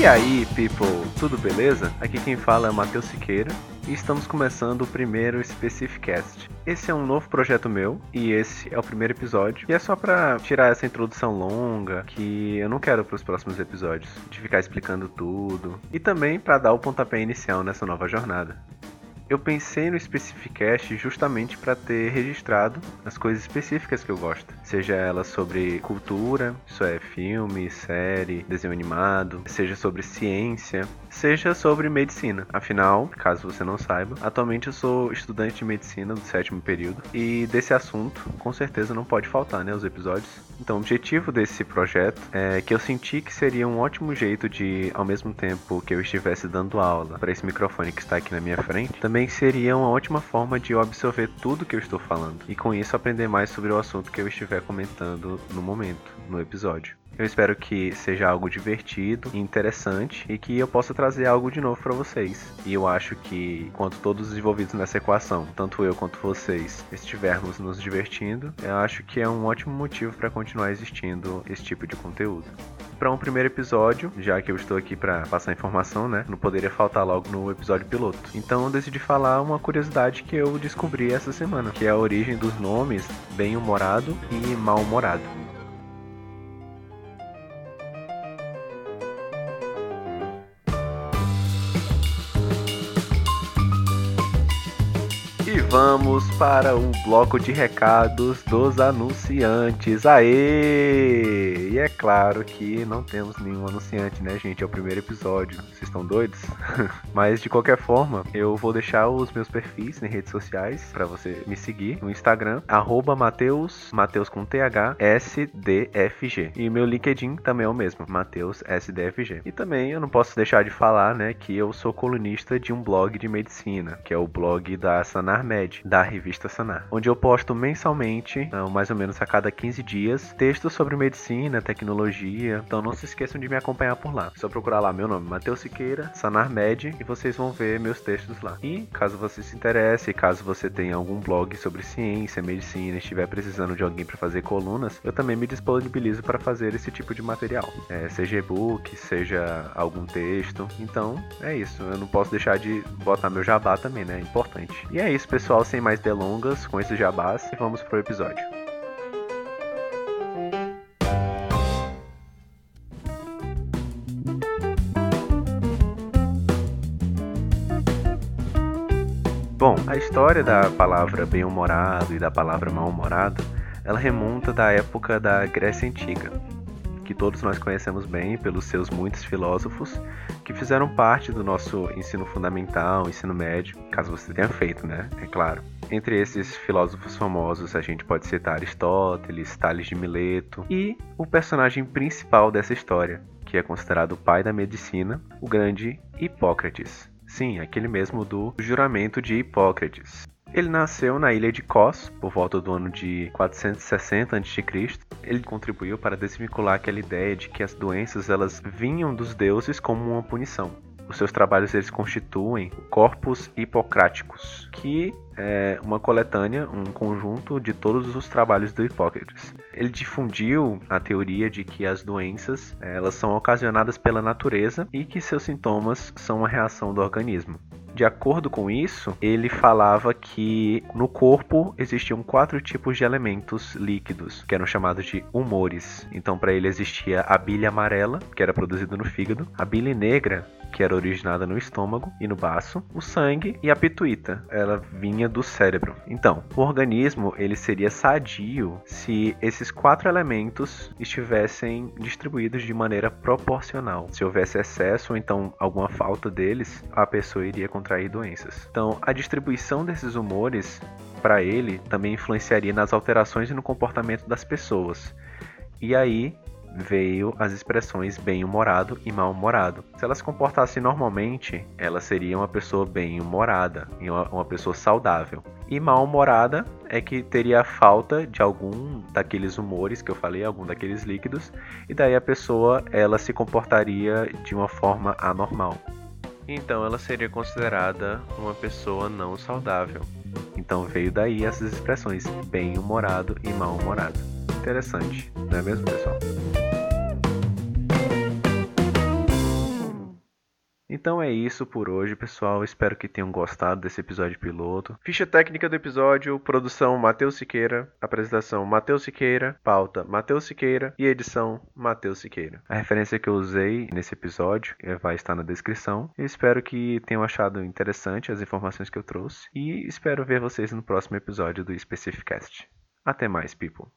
E aí, people, tudo beleza? Aqui quem fala é Matheus Siqueira e estamos começando o primeiro Specificast. Esse é um novo projeto meu e esse é o primeiro episódio. E é só pra tirar essa introdução longa que eu não quero pros próximos episódios, de ficar explicando tudo e também para dar o pontapé inicial nessa nova jornada. Eu pensei no Specificast justamente para ter registrado as coisas específicas que eu gosto, seja ela sobre cultura, isso é filme, série, desenho animado, seja sobre ciência, seja sobre medicina. Afinal, caso você não saiba, atualmente eu sou estudante de medicina do sétimo período e desse assunto com certeza não pode faltar, né, os episódios. Então, o objetivo desse projeto é que eu senti que seria um ótimo jeito de, ao mesmo tempo que eu estivesse dando aula para esse microfone que está aqui na minha frente, também seria uma ótima forma de absorver tudo que eu estou falando e com isso aprender mais sobre o assunto que eu estiver comentando no momento, no episódio. Eu espero que seja algo divertido e interessante e que eu possa trazer algo de novo para vocês. E eu acho que, quanto todos os envolvidos nessa equação, tanto eu quanto vocês, estivermos nos divertindo, eu acho que é um ótimo motivo para continuar existindo esse tipo de conteúdo para um primeiro episódio, já que eu estou aqui para passar informação, né? Não poderia faltar logo no episódio piloto. Então eu decidi falar uma curiosidade que eu descobri essa semana, que é a origem dos nomes bem-humorado e mal-humorado. Vamos para o bloco de recados dos anunciantes. Aê! E é claro que não temos nenhum anunciante, né, gente? É o primeiro episódio. Vocês estão doidos? Mas de qualquer forma, eu vou deixar os meus perfis em redes sociais para você me seguir no Instagram, Mateus, Mateus com TH, SDFG. E meu LinkedIn também é o mesmo, Mateus SDFG. E também eu não posso deixar de falar, né, que eu sou colunista de um blog de medicina, que é o blog da Sanar Da revista Sanar, onde eu posto mensalmente, mais ou menos a cada 15 dias, textos sobre medicina, tecnologia. Então não se esqueçam de me acompanhar por lá. É só procurar lá meu nome, Matheus Siqueira, Sanar Med, e vocês vão ver meus textos lá. E caso você se interesse, caso você tenha algum blog sobre ciência, medicina, estiver precisando de alguém para fazer colunas, eu também me disponibilizo para fazer esse tipo de material, é, seja e-book, seja algum texto. Então é isso. Eu não posso deixar de botar meu jabá também, né? É importante. E é isso, pessoal, sem mais delongas, com esse jabás, vamos pro episódio. Bom, a história da palavra bem-humorado e da palavra mal-humorado, ela remonta da época da Grécia Antiga, que todos nós conhecemos bem pelos seus muitos filósofos que fizeram parte do nosso ensino fundamental, ensino médio, caso você tenha feito, né? É claro. Entre esses filósofos famosos, a gente pode citar Aristóteles, Tales de Mileto e o personagem principal dessa história, que é considerado o pai da medicina, o grande Hipócrates. Sim, aquele mesmo do juramento de Hipócrates. Ele nasceu na ilha de Kos, por volta do ano de 460 a.C. Ele contribuiu para desvincular aquela ideia de que as doenças elas vinham dos deuses como uma punição. Os seus trabalhos eles constituem Corpus Hipocráticos, que é uma coletânea, um conjunto de todos os trabalhos do Hipócrates. Ele difundiu a teoria de que as doenças elas são ocasionadas pela natureza e que seus sintomas são uma reação do organismo. De acordo com isso, ele falava que no corpo existiam quatro tipos de elementos líquidos, que eram chamados de humores. Então, para ele existia a bile amarela, que era produzida no fígado, a bile negra, que era originada no estômago e no baço, o sangue e a pituita, ela vinha do cérebro. Então, o organismo ele seria sadio se esses quatro elementos estivessem distribuídos de maneira proporcional. Se houvesse excesso ou então alguma falta deles, a pessoa iria contrair doenças. Então, a distribuição desses humores para ele também influenciaria nas alterações e no comportamento das pessoas. E aí veio as expressões bem-humorado e mal-humorado. Se ela se comportasse normalmente, ela seria uma pessoa bem-humorada e uma pessoa saudável. E mal-humorada é que teria falta de algum daqueles humores que eu falei, algum daqueles líquidos, e daí a pessoa ela se comportaria de uma forma anormal. Então ela seria considerada uma pessoa não saudável. Então veio daí essas expressões bem-humorado e mal-humorado. Interessante, não é mesmo, pessoal? Então é isso por hoje, pessoal. Espero que tenham gostado desse episódio piloto. Ficha técnica do episódio: produção Matheus Siqueira, apresentação Matheus Siqueira, pauta Matheus Siqueira e edição Matheus Siqueira. A referência que eu usei nesse episódio eh, vai estar na descrição. Eu espero que tenham achado interessante as informações que eu trouxe e espero ver vocês no próximo episódio do Specificast. Até mais, people!